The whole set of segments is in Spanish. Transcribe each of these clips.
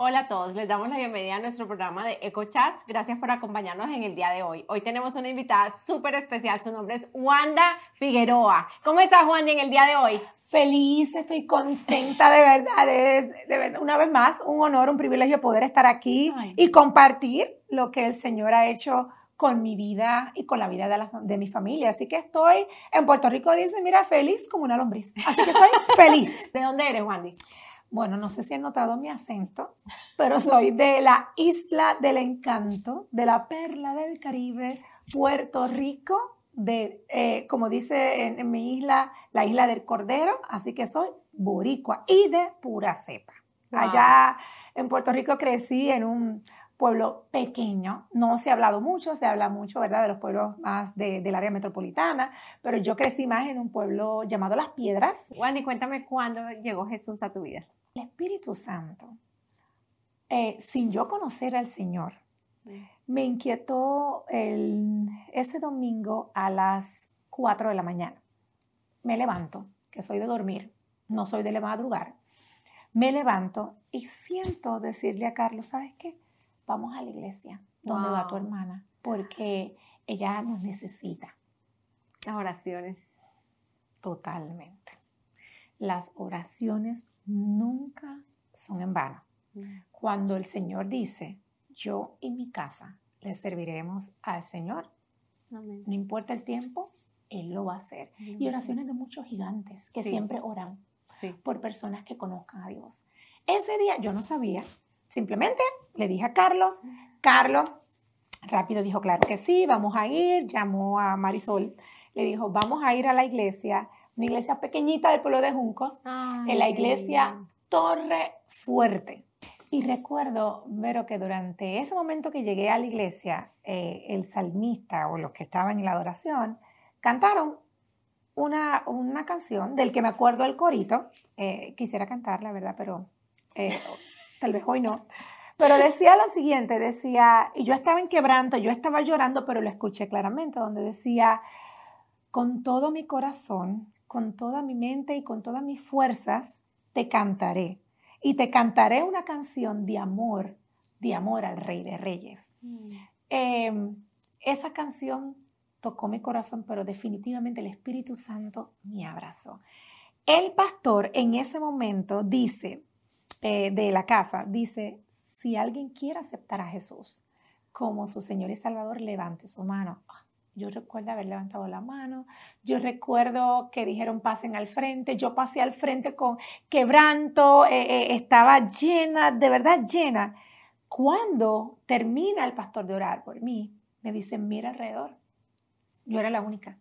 Hola a todos, les damos la bienvenida a nuestro programa de EcoChats. Gracias por acompañarnos en el día de hoy. Hoy tenemos una invitada súper especial, su nombre es Wanda Figueroa. ¿Cómo estás, Wanda, en el día de hoy? Feliz, estoy contenta de verdad, es de verdad, una vez más, un honor, un privilegio poder estar aquí y compartir lo que el Señor ha hecho con mi vida y con la vida de, de, mi familia. Así que estoy en Puerto Rico, dice, mira, feliz como una lombriz. Así que estoy feliz. ¿De dónde eres, Wandy? Bueno, no sé si han notado mi acento, pero soy de la isla del encanto, de la perla del Caribe, Puerto Rico, de, eh, como dice en, en, mi isla, la isla del Cordero, así que soy boricua y de pura cepa. Wow. Allá en Puerto Rico crecí en un pueblo pequeño. No se ha hablado mucho, se habla mucho, ¿verdad?, de los pueblos más de, del área metropolitana, pero yo crecí más en un pueblo llamado Las Piedras. Wendy, cuéntame cuándo llegó Jesús a tu vida. El Espíritu Santo, eh, sin yo conocer al Señor, me inquietó el, ese domingo a las 4 de la mañana. Me levanto, que soy de dormir, no soy de madrugar. Me levanto y siento decirle a Carlos, ¿sabes qué? vamos a la iglesia donde wow. va tu hermana, porque ella nos necesita. Las oraciones. Totalmente. Las oraciones nunca son en vano. Mm. Cuando el Señor dice, yo y mi casa le serviremos al Señor, Amén. no importa el tiempo, Él lo va a hacer. Amén. Y oraciones de muchos gigantes que sí. siempre oran sí. por personas que conozcan a Dios. Ese día yo no sabía Simplemente le dije a Carlos, Carlos rápido dijo, claro que sí, vamos a ir, llamó a Marisol, le dijo, vamos a ir a la iglesia, una iglesia pequeñita del pueblo de Juncos, Ay, en la iglesia Torre Fuerte. Y recuerdo, Vero, que durante ese momento que llegué a la iglesia, eh, el salmista o los que estaban en la adoración cantaron una, una canción del que me acuerdo el corito. Eh, quisiera cantarla, ¿verdad? Pero eh, tal vez hoy no. Pero decía lo siguiente, decía, y yo estaba en quebranto, yo estaba llorando, pero lo escuché claramente, donde decía, con todo mi corazón, con toda mi mente y con todas mis fuerzas, te cantaré. Y te cantaré una canción de amor, de amor al Rey de Reyes. Mm. Eh, esa canción tocó mi corazón, pero definitivamente el Espíritu Santo me abrazó. El pastor en ese momento dice, eh, de la casa, dice, si alguien quiere aceptar a Jesús como su Señor y Salvador, levante su mano. Yo recuerdo haber levantado la mano, yo recuerdo que dijeron pasen al frente, yo pasé al frente con quebranto, eh, eh, estaba llena, de verdad llena. Cuando termina el pastor de orar por mí, me dicen, mira alrededor. Yo era la única,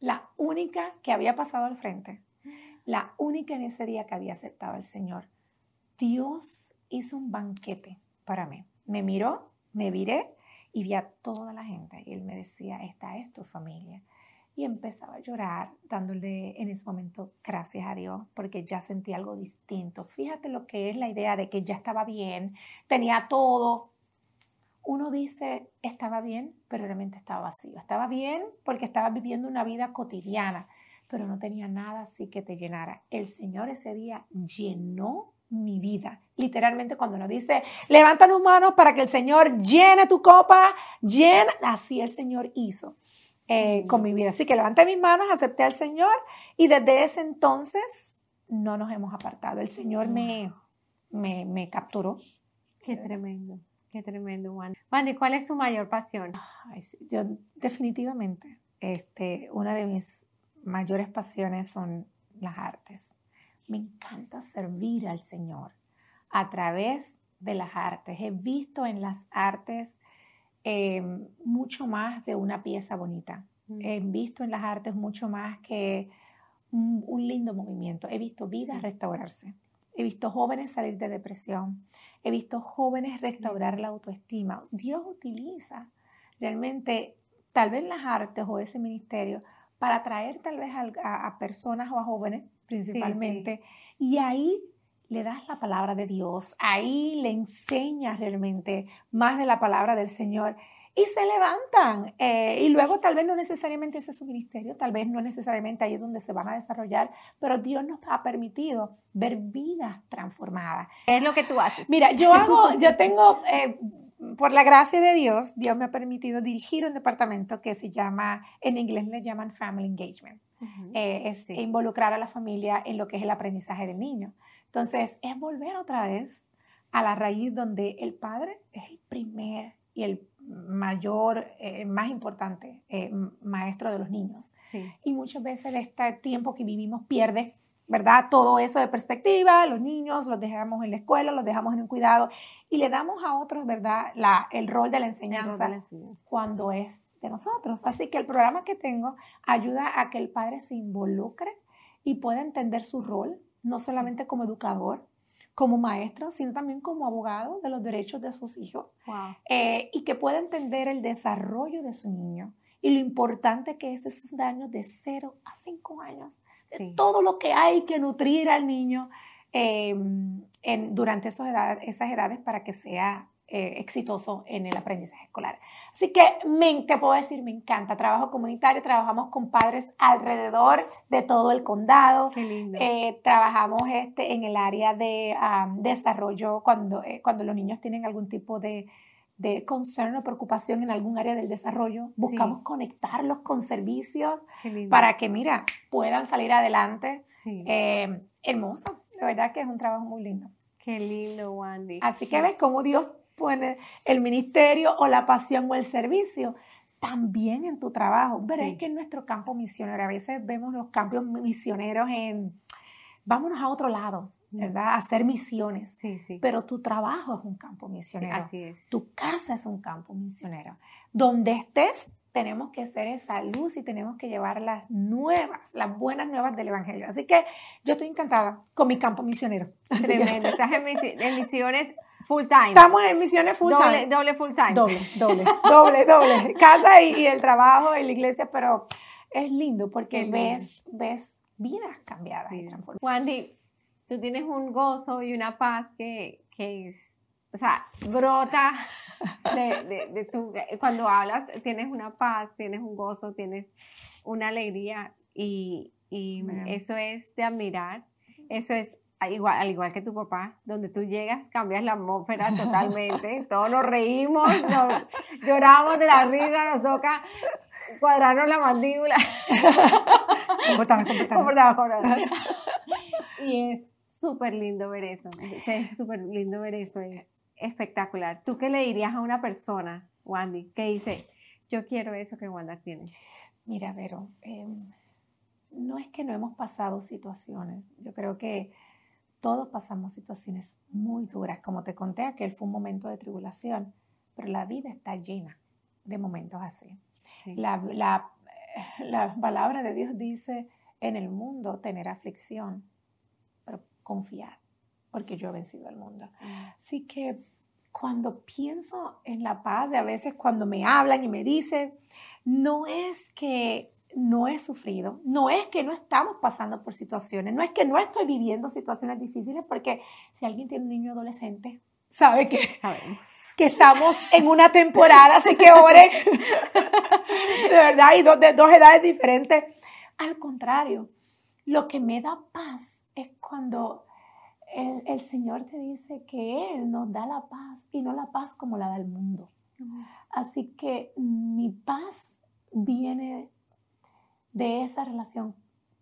la única que había pasado al frente, la única en ese día que había aceptado al Señor. Dios hizo un banquete para mí. Me miró, me viré y vi a toda la gente. Y él me decía, esta es tu familia. Y empezaba a llorar, dándole en ese momento gracias a Dios, porque ya sentí algo distinto. Fíjate lo que es la idea de que ya estaba bien, tenía todo. Uno dice, estaba bien, pero realmente estaba vacío. Estaba bien porque estaba viviendo una vida cotidiana, pero no tenía nada así que te llenara. El Señor ese día llenó mi vida. Literalmente cuando nos dice, levanta tus manos para que el Señor llene tu copa, llena, así el Señor hizo eh, con mi vida. Así que levanté mis manos, acepté al Señor y desde ese entonces no nos hemos apartado. El Señor me, me, me capturó. Qué tremendo, qué tremendo, Juan. Juan, ¿y cuál es su mayor pasión? Ay, sí, yo definitivamente, este, una de mis mayores pasiones son las artes me encanta servir al Señor a través de las artes. He visto en las artes eh, mucho más de una pieza bonita. Mm. He visto en las artes mucho más que un, un lindo movimiento. He visto vidas sí. restaurarse. He visto jóvenes salir de depresión. He visto jóvenes restaurar la autoestima. Dios utiliza realmente tal vez las artes o ese ministerio para atraer tal vez a, a personas o a jóvenes principalmente. Sí, sí. Y ahí le das la palabra de Dios, ahí le enseñas realmente más de la palabra del Señor. y se levantan. Eh, y luego tal vez no necesariamente ese es su ministerio, tal vez no necesariamente ahí es donde se van a desarrollar, pero Dios nos ha permitido ver vidas transformadas. ¿Qué es lo que tú haces? Mira, yo hago, yo tengo, eh, por la gracia de Dios, Dios me ha permitido dirigir un departamento que se llama, en inglés le llaman Family Engagement. Eh, es involucrar a la familia en lo que es el aprendizaje del niño. Entonces, es volver otra vez a la raíz donde el padre es el primer y el mayor, eh, más importante eh, maestro de los niños. Y muchas veces este tiempo que vivimos pierde, ¿verdad? Todo eso de perspectiva, los niños los dejamos en la escuela, los dejamos en un cuidado y le damos a otros, ¿verdad? La, el rol de la enseñanza, cuando es de nosotros. Así que el programa que tengo ayuda a que el padre se involucre y pueda entender su rol, no solamente como educador, como maestro, sino también como abogado de los derechos de sus hijos eh, y que pueda entender el desarrollo de su niño y lo importante que es esos años de 0 a 5 años, todo lo que hay que nutrir al niño em, en, durante esas edades, esas edades para que sea eh, exitoso en el aprendizaje escolar. Así que me, te puedo decir, me encanta. Trabajo comunitario, trabajamos con padres alrededor de todo el condado. Qué lindo. Eh, trabajamos este, en el área de desarrollo cuando, eh, cuando los niños tienen algún tipo de, de concern o preocupación en algún área del desarrollo. Buscamos conectarlos con servicios para que, mira, puedan salir adelante. hermoso. De verdad que es un trabajo muy lindo. Qué lindo, Wandy. Así que ves cómo Dios pone el ministerio o la pasión o el servicio también en tu trabajo. Veré que en nuestro campo misionero, a veces vemos los campos misioneros en, vámonos a otro lado, ¿verdad? Hacer misiones. Sí, sí. Pero tu trabajo es un campo misionero. así es. Tu casa es un campo misionero. Donde estés, tenemos que ser esa luz y tenemos que llevar las nuevas, las buenas nuevas del Evangelio. Así que yo estoy encantada con mi campo misionero. Tremendo. Estás en misiones Full time. Estamos en misiones full time. Doble full time. Doble, doble, doble, doble. Casa y, el trabajo en la iglesia, pero es lindo porque ves, ves vidas cambiadas y transformadas. Wandy, tú tienes un gozo y una paz que, que es, o sea, brota de, de, de tu, cuando hablas, tienes una paz, tienes un gozo, tienes una alegría y, y eso es de admirar, eso es igual, al igual que tu papá, donde tú llegas, cambias la atmósfera totalmente, todos nos reímos, nos, lloramos de la risa, nos toca cuadrarnos la mandíbula. Y es súper lindo ver eso, es súper lindo ver eso, es espectacular. ¿Tú qué le dirías a una persona, Wandy, que dice, yo quiero eso que Wanda tiene? Mira, Vero, em, no es que no hemos pasado situaciones, yo creo que todos pasamos situaciones muy duras. Como te conté, aquel fue un momento de tribulación, pero la vida está llena de momentos así. La, la, la, palabra de Dios dice, en el mundo tener aflicción, confiar, porque yo he vencido al mundo. Mm. Así que cuando pienso en la paz, y a veces cuando me hablan y me dicen, no es que no he sufrido, no es que no estamos pasando por situaciones, no es que no estoy viviendo situaciones difíciles, porque si alguien tiene un niño adolescente, sabe que, que estamos en una temporada, así que oren, de verdad, y de dos edades diferentes. Al contrario, lo que me da paz es cuando el, el, Señor te dice que Él nos da la paz y no la paz como la del mundo. Así que mi paz viene de esa relación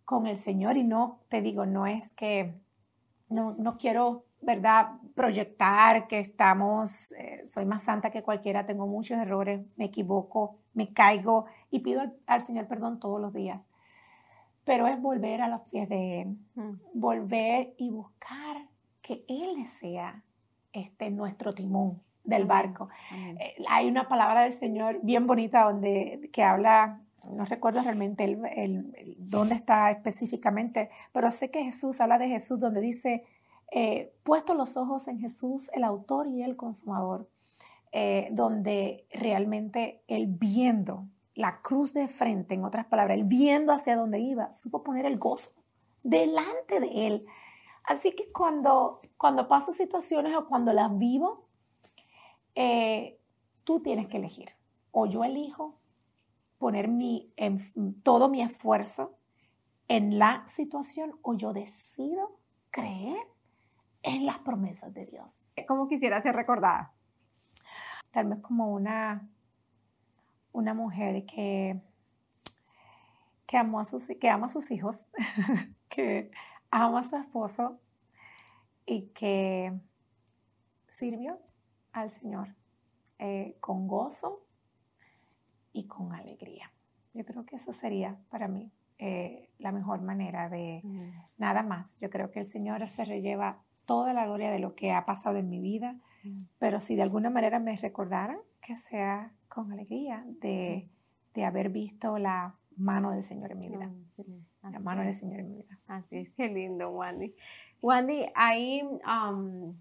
con el Señor y no, te digo, no es que, no, no quiero, ¿verdad?, proyectar que estamos, eh, soy más santa que cualquiera, tengo muchos errores, me equivoco, me caigo y pido al, Señor perdón todos los días. Pero es volver a los pies de Él, mm. volver y buscar que Él sea este, nuestro timón del barco. Eh, hay una palabra del Señor bien bonita donde que habla no recuerdo realmente el, dónde está específicamente, pero sé que Jesús habla de Jesús donde dice, eh, puesto los ojos en Jesús, el autor y el consumador, eh, donde realmente él viendo la cruz de frente, en otras palabras, él viendo hacia dónde iba, supo poner el gozo delante de él. Así que cuando, cuando paso situaciones o cuando las vivo, eh, tú tienes que elegir o yo elijo poner mi, todo mi esfuerzo en la situación o yo decido creer en las promesas de Dios. ¿Cómo quisiera ser recordada? Tal vez como una, una mujer que, que, amó a sus, que ama a sus hijos, que ama a su esposo y que sirvió al Señor eh, con gozo y con alegría. Yo creo que eso sería para mí eh, la mejor manera de nada más. Yo creo que el Señor se relleva toda la gloria de lo que ha pasado en mi vida, pero si de alguna manera me recordara, que sea con alegría de, de haber visto la mano del Señor en mi vida. La mano del Señor en mi vida. Así es, qué lindo, Wandy. Wandy, ahí... Um,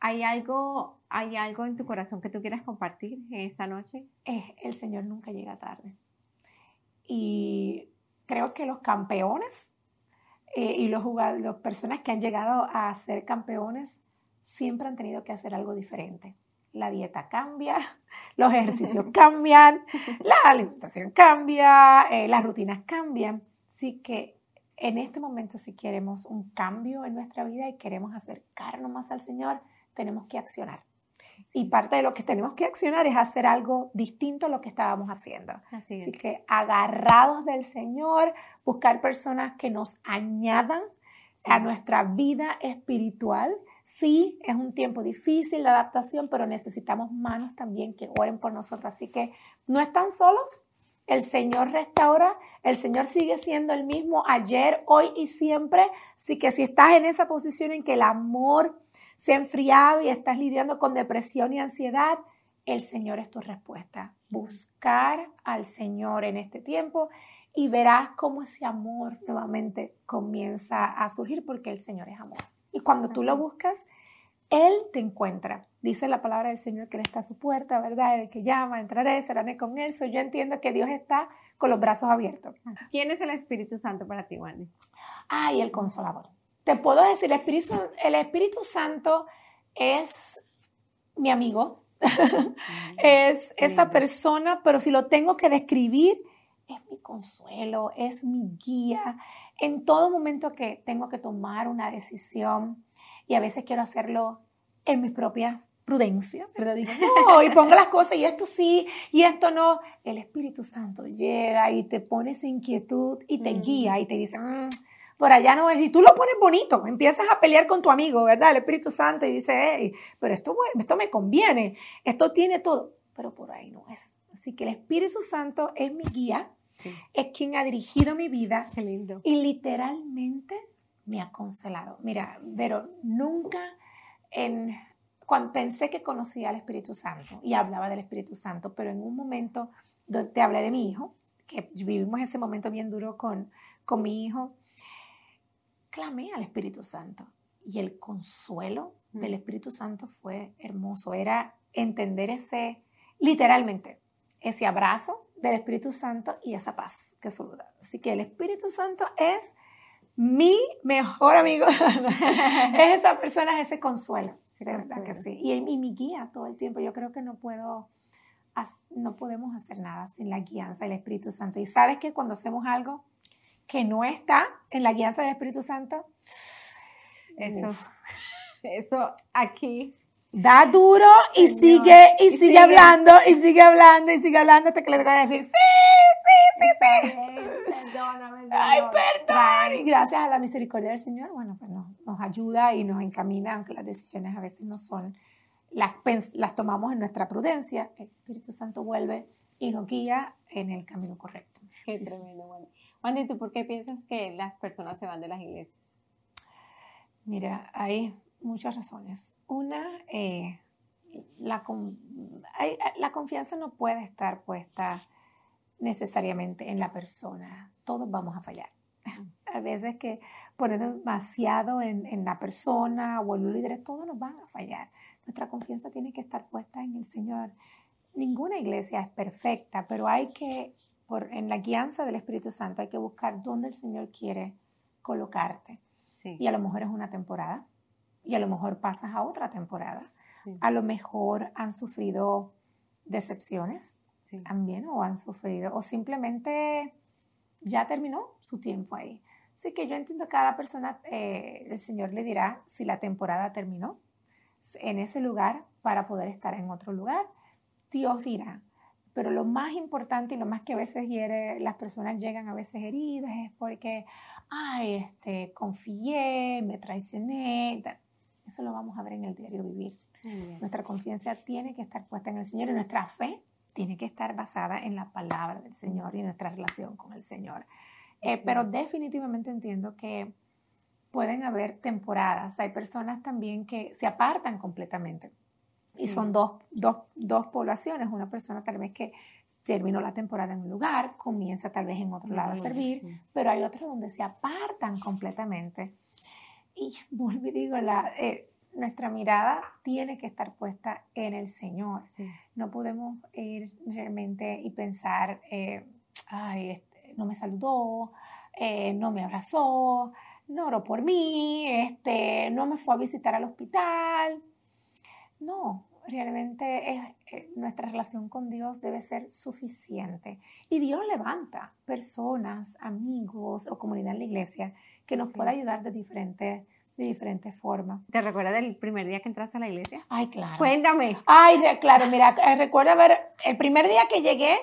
¿Hay algo, ¿Hay algo en tu corazón que tú quieras compartir esta noche? el Señor nunca llega tarde. Y creo que los campeones eh, y los jugadores, las personas que han llegado a ser campeones siempre han tenido que hacer algo diferente. La dieta cambia, los ejercicios cambian, la alimentación cambia, eh, las rutinas cambian. Así que en este momento si queremos un cambio en nuestra vida y queremos acercarnos más al Señor, tenemos que accionar. Y parte de lo que tenemos que accionar es hacer algo distinto a lo que estábamos haciendo. Así, que agarrados del Señor, buscar personas que nos añadan a nuestra vida espiritual. Sí, es un tiempo difícil de adaptación, pero necesitamos manos también que oren por nosotros. Así que no están solos. El Señor restaura, el Señor sigue siendo el mismo ayer, hoy y siempre. Así que si estás en esa posición en que el amor se ha enfriado y estás lidiando con depresión y ansiedad, el Señor es tu respuesta. Buscar al Señor en este tiempo y verás cómo ese amor nuevamente comienza a surgir porque el Señor es amor. Y cuando tú lo buscas, Él te encuentra. Dice la palabra del Señor que Él está a su puerta, ¿verdad? El que llama, entraré, seré con Él. yo entiendo que Dios está con los brazos abiertos. ¿Quién es el Espíritu Santo para ti, Wendy? Ay, el Consolador te puedo decir, el Espíritu, el Espíritu Santo es mi amigo, es esa persona, pero si lo tengo que describir, es mi consuelo, es mi guía. En todo momento que tengo que tomar una decisión, y a veces quiero hacerlo en mis propias prudencias, ¿verdad? Digo, no, y pongo las cosas y esto sí, y esto no. El Espíritu Santo llega y te pone esa inquietud y te guía y te dice, mm, por allá no es. Y tú lo pones bonito, empiezas a pelear con tu amigo, ¿verdad? El Espíritu Santo y dice, hey, pero esto, esto me conviene, esto tiene todo, pero por ahí no es. Así que el Espíritu Santo es mi guía, es quien ha dirigido mi vida. Qué lindo. Y literalmente me ha consolado. Mira, pero nunca en, cuando pensé que conocía al Espíritu Santo y hablaba del Espíritu Santo, pero en un momento donde te hablé de mi hijo, que vivimos ese momento bien duro con, con mi hijo, clamé al Espíritu Santo y el consuelo del Espíritu Santo fue hermoso. Era entender ese, literalmente, ese abrazo del Espíritu Santo y esa paz que saluda. Así que el Espíritu Santo es mi mejor amigo. es esa persona, es ese consuelo. verdad que sí. Y, y, mi guía todo el tiempo. Yo creo que no puedo, no podemos hacer nada sin la guianza del Espíritu Santo. Y sabes que cuando hacemos algo que no está en la guianza del Espíritu Santo. Eso, eso aquí. Da duro y sigue, y, sigue, hablando, y sigue hablando, y sigue hablando hasta que le toca decir, sí, sí, sí, sí. Perdóname. Ay, perdón. Y gracias a la misericordia del Señor, bueno, pues nos, nos ayuda y nos encamina, aunque las decisiones a veces no son, las, las tomamos en nuestra prudencia, el Espíritu Santo vuelve y nos guía en el camino correcto. Qué tremendo, bueno. Andy, ¿tú por qué piensas que las personas se van de las iglesias? Mira, hay muchas razones. Una, eh, la, la confianza no puede estar puesta necesariamente en la persona. Todos vamos a fallar. A veces que ponemos demasiado en, en, la persona o en los líderes, todos nos van a fallar. Nuestra confianza tiene que estar puesta en el Señor. Ninguna iglesia es perfecta, pero hay que en la guianza del Espíritu Santo hay que buscar dónde el Señor quiere colocarte. Y a lo mejor es una temporada, y a lo mejor pasas a otra temporada. A lo mejor han sufrido decepciones también o han sufrido o simplemente ya terminó su tiempo ahí. Así que yo entiendo que cada persona, eh, el Señor le dirá si la temporada terminó en ese lugar para poder estar en otro lugar. Dios dirá. Pero lo más importante y lo más que a veces hiere, las personas llegan a veces heridas es porque, ay, este, confié, me traicioné. Eso lo vamos a ver en el diario vivir. Nuestra confianza tiene que estar puesta en el Señor y nuestra fe tiene que estar basada en la palabra del Señor y nuestra relación con el Señor. Eh, pero definitivamente entiendo que pueden haber temporadas. Hay personas también que se apartan completamente. Y son dos, dos, dos, poblaciones. Una persona tal vez que terminó la temporada en un lugar, comienza tal vez en otro lado a servir, pero hay otros donde se apartan completamente. Y vuelvo y digo, la, eh, nuestra mirada tiene que estar puesta en el Señor. No podemos ir realmente y pensar, eh, ay, este, no me saludó, eh, no me abrazó, no oró por mí, este, no me fue a visitar al hospital. No, realmente eh, nuestra relación con Dios debe ser suficiente. Y Dios levanta personas, amigos o comunidad en la iglesia que nos pueda ayudar de diferentes de diferentes formas. ¿Te recuerdas del primer día que entraste a la iglesia? Ay, claro. Cuéntame. Ay, claro, mira, eh, recuerda ver, el primer día que llegué,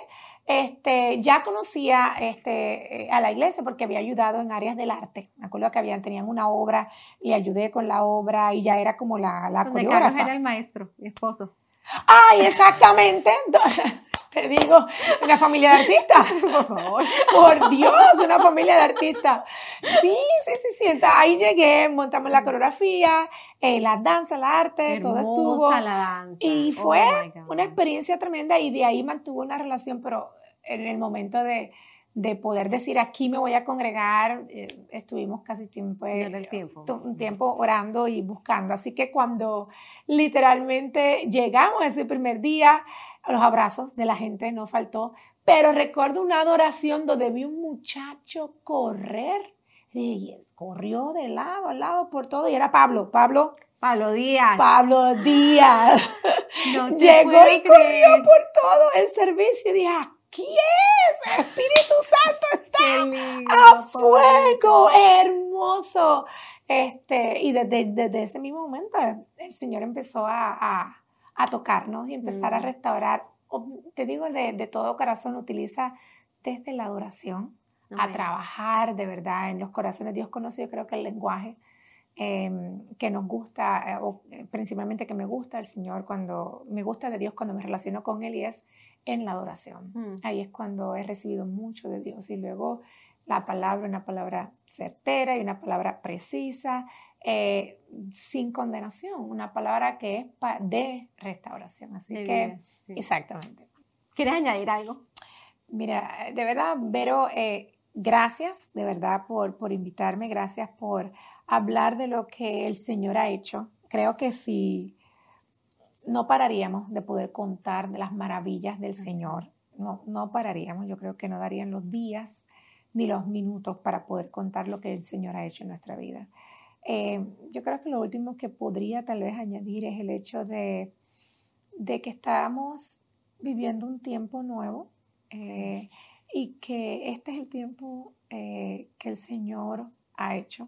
este, ya conocía este, eh, a la iglesia porque había ayudado en áreas del arte. Me acuerdo que habían, tenían una obra, le ayudé con la obra y ya era como la, la coreógrafa. era el maestro, mi esposo. Ay, exactamente. Te digo, una familia de artistas. Por favor. Por Dios, una familia de artistas. Sí, sí, sí, sí. Ahí llegué, montamos la coreografía, eh, la danza, el arte, todo estuvo. La danza. Y oh fue una experiencia tremenda y de ahí mantuvo una relación, pero en el momento de, de poder decir aquí me voy a congregar, eh, estuvimos casi tiempo, tiempo. un tiempo orando y buscando. Así que cuando literalmente llegamos ese primer día, los abrazos de la gente no faltó, pero recuerdo una adoración donde vi un muchacho correr. Y corrió de lado a lado por todo y era Pablo. Pablo. Pablo Díaz. Pablo Díaz. Llegó y corrió por todo el servicio y dije, aquí es, Espíritu Santo está a fuego, hermoso. Este, y desde, desde, ese mismo momento el Señor empezó a a tocarnos y empezar a mm. restaurar. Te digo de, de, todo corazón, utiliza desde la adoración a trabajar de verdad en los corazones. Dios conoce, yo creo que el lenguaje em, que nos gusta, eh, o eh, principalmente que me gusta el Señor, cuando me gusta de Dios cuando me relaciono con Él y es en la adoración. Mm. Ahí es cuando he recibido mucho de Dios y luego la palabra, una palabra certera y una palabra precisa eh, sin condenación, una palabra que es de restauración. Así que, exactamente. ¿Quieres añadir algo? Mira, de verdad, Vero, eh, gracias de verdad por, por invitarme, gracias por hablar de lo que el Señor ha hecho. Creo que si no pararíamos de poder contar de las maravillas del Señor, no, no pararíamos, yo creo que no darían los días ni los minutos para poder contar lo que el Señor ha hecho en nuestra vida. Eh, yo creo que lo último que podría tal vez añadir es el hecho de, de que estamos viviendo un tiempo nuevo eh, y que este es el tiempo eh, que el Señor ha hecho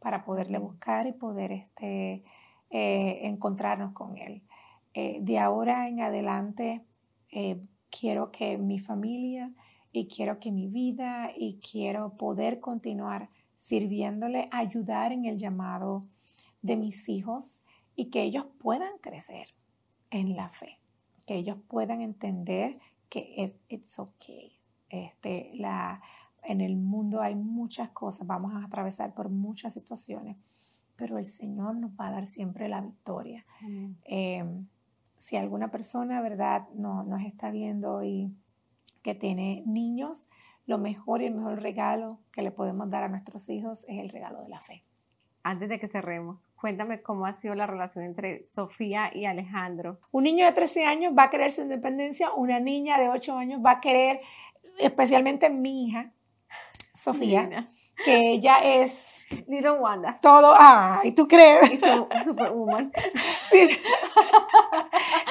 para poderle buscar y poder este, encontrarnos con Él. De ahora en adelante quiero que mi familia y quiero que mi vida y quiero poder continuar sirviéndole, ayudar en el llamado de mis hijos y que ellos puedan crecer en la fe, que ellos puedan entender que es it's okay. Este, la, en el mundo hay muchas cosas, vamos a atravesar por muchas situaciones, pero el Señor nos va a dar siempre la victoria. Si alguna persona, ¿verdad?, no, nos está viendo y que tiene niños, lo mejor y el mejor regalo que le podemos dar a nuestros hijos es el regalo de la fe. Antes de que cerremos, cuéntame cómo ha sido la relación entre Sofía y Alejandro. Un niño de 13 años va a querer su independencia, una niña de 8 años va a querer, especialmente mi hija, Sofía, que ella es... Little Wanda. Todo, ay, ¿tú crees? Superwoman. Sí.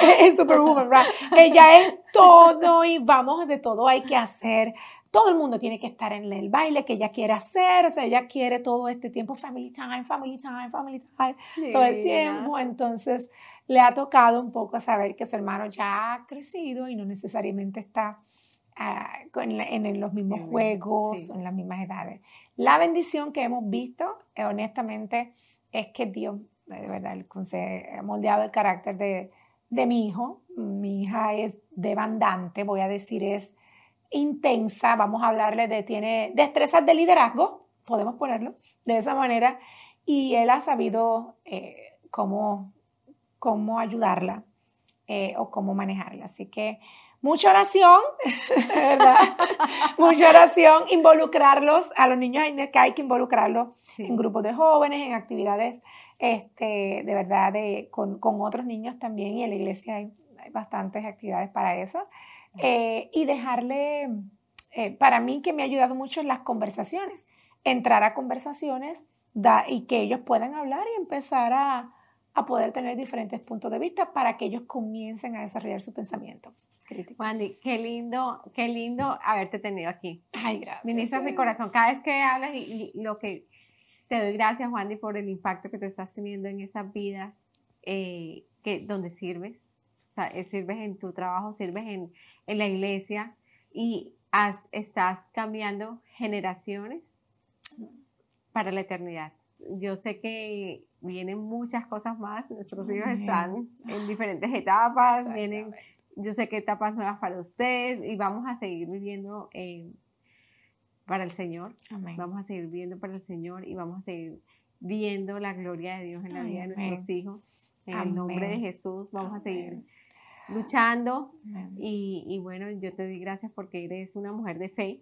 es Superwoman, right? Ella es todo y vamos, de todo hay que hacer. Todo el mundo tiene que estar en el baile que ella quiere hacer, o sea, ella quiere todo este tiempo, family time, family time, family time, todo el tiempo. Entonces, le ha tocado un poco saber que su hermano ya ha crecido y no necesariamente está ah, en, los mismos juegos, en las mismas edades. La bendición que hemos visto, eh, honestamente, es que Dios, de verdad, ha moldeado el carácter de, mi hijo. Mi hija es demandante, voy a decir, es intensa, vamos a hablarle de, tiene destrezas de liderazgo, podemos ponerlo de esa manera, y él ha sabido eh, cómo, cómo ayudarla eh, o cómo manejarla. Así que mucha oración, ¿verdad? mucha oración, involucrarlos, a los niños hay que involucrarlos en grupos de jóvenes, en actividades este, de verdad de, con, con, otros niños también y en la iglesia hay, bastantes actividades para eso. Eh, y dejarle, eh, para mí que me ha ayudado mucho en las conversaciones, entrar a conversaciones da, y que ellos puedan hablar y empezar a, a poder tener diferentes puntos de vista para que ellos comiencen a desarrollar su pensamiento. Wandy, qué lindo, qué lindo haberte tenido aquí. Ay, gracias. Ministras mi corazón. Cada vez que hablas y, lo que te doy gracias, Wandy, por el impacto que te estás teniendo en esas vidas eh, que, donde sirves. Eh, sirves en tu trabajo, sirves en, en la iglesia y estás cambiando generaciones para la eternidad. Yo sé que vienen muchas cosas más, nuestros hijos están en diferentes etapas, vienen yo sé que etapas nuevas para ustedes y vamos a seguir viviendo eh, para el Señor. Vamos a seguir viviendo para el Señor y vamos a seguir viendo la gloria de Dios en la vida de nuestros hijos. En el nombre de Jesús vamos a seguir luchando. Y, y, bueno, yo te doy gracias porque eres una mujer de fe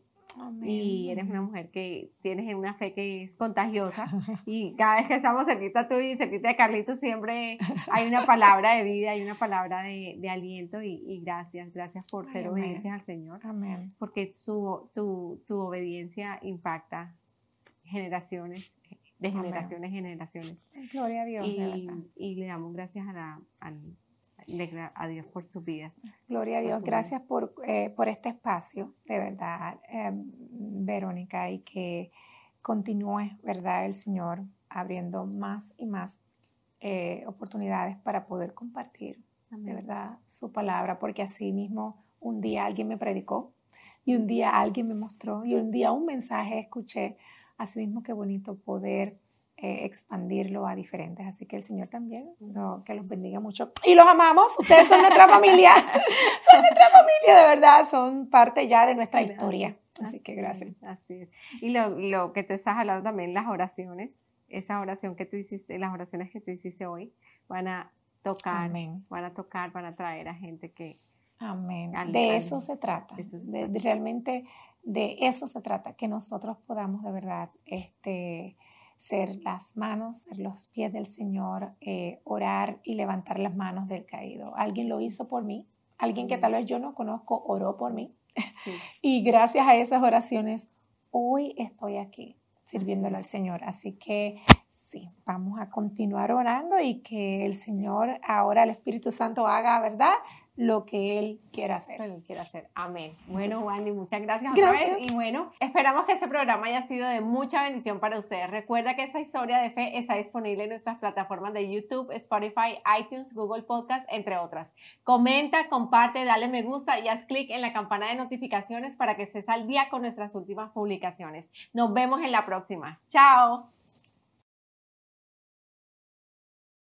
y eres una mujer que tienes una fe que es contagiosa y cada vez que estamos cerquita tú y cerquita de Carlitos siempre hay una palabra de vida, hay una palabra de, de aliento y, gracias, gracias por ser obedientes al Señor. Amén. Porque su, tu, tu, obediencia impacta generaciones, de generaciones en generaciones. Gloria a Dios. Y, y le damos gracias a la, al a Dios por su vida. Gloria a Dios. Gracias por, eh, por este espacio, de verdad, em, Verónica, y que continúe, ¿verdad? El Señor abriendo más y más eh, oportunidades para poder compartir, de verdad, su palabra, porque así mismo un día alguien me predicó y un día alguien me mostró y un día un mensaje escuché. Así mismo qué bonito poder eh, expandirlo a diferentes. Así que el Señor también, que los bendiga mucho. Y los amamos, ustedes son nuestra familia, son nuestra familia, de verdad, son parte ya de nuestra historia. Así que gracias. Así Y lo, lo, que tú estás hablando también, las oraciones, esa oración que tú hiciste, las oraciones que tú hiciste hoy, van a tocar, van a tocar, van a traer a gente que... Amén. de eso se trata. de, realmente de eso se trata, que nosotros podamos de verdad este, ser las manos, ser los pies del Señor, eh, orar y levantar las manos del caído. Alguien lo hizo por mí, alguien que tal vez yo no conozco oró por mí. y gracias a esas oraciones, hoy estoy aquí sirviéndole al Señor. Así que sí, vamos a continuar orando y que el Señor, ahora el Espíritu Santo haga, ¿verdad? Lo que Él quiera hacer. Él quiere hacer. Amén. Bueno, Wandy, muchas gracias, gracias. Y bueno, esperamos que este programa haya sido de mucha bendición para ustedes. Recuerda que esa historia de fe está disponible en nuestras plataformas de YouTube, Spotify, iTunes, Google Podcast, entre otras. Comenta, comparte, dale me gusta y haz clic en la campana de notificaciones para que estés al día con nuestras últimas publicaciones. Nos vemos en la próxima. Chao.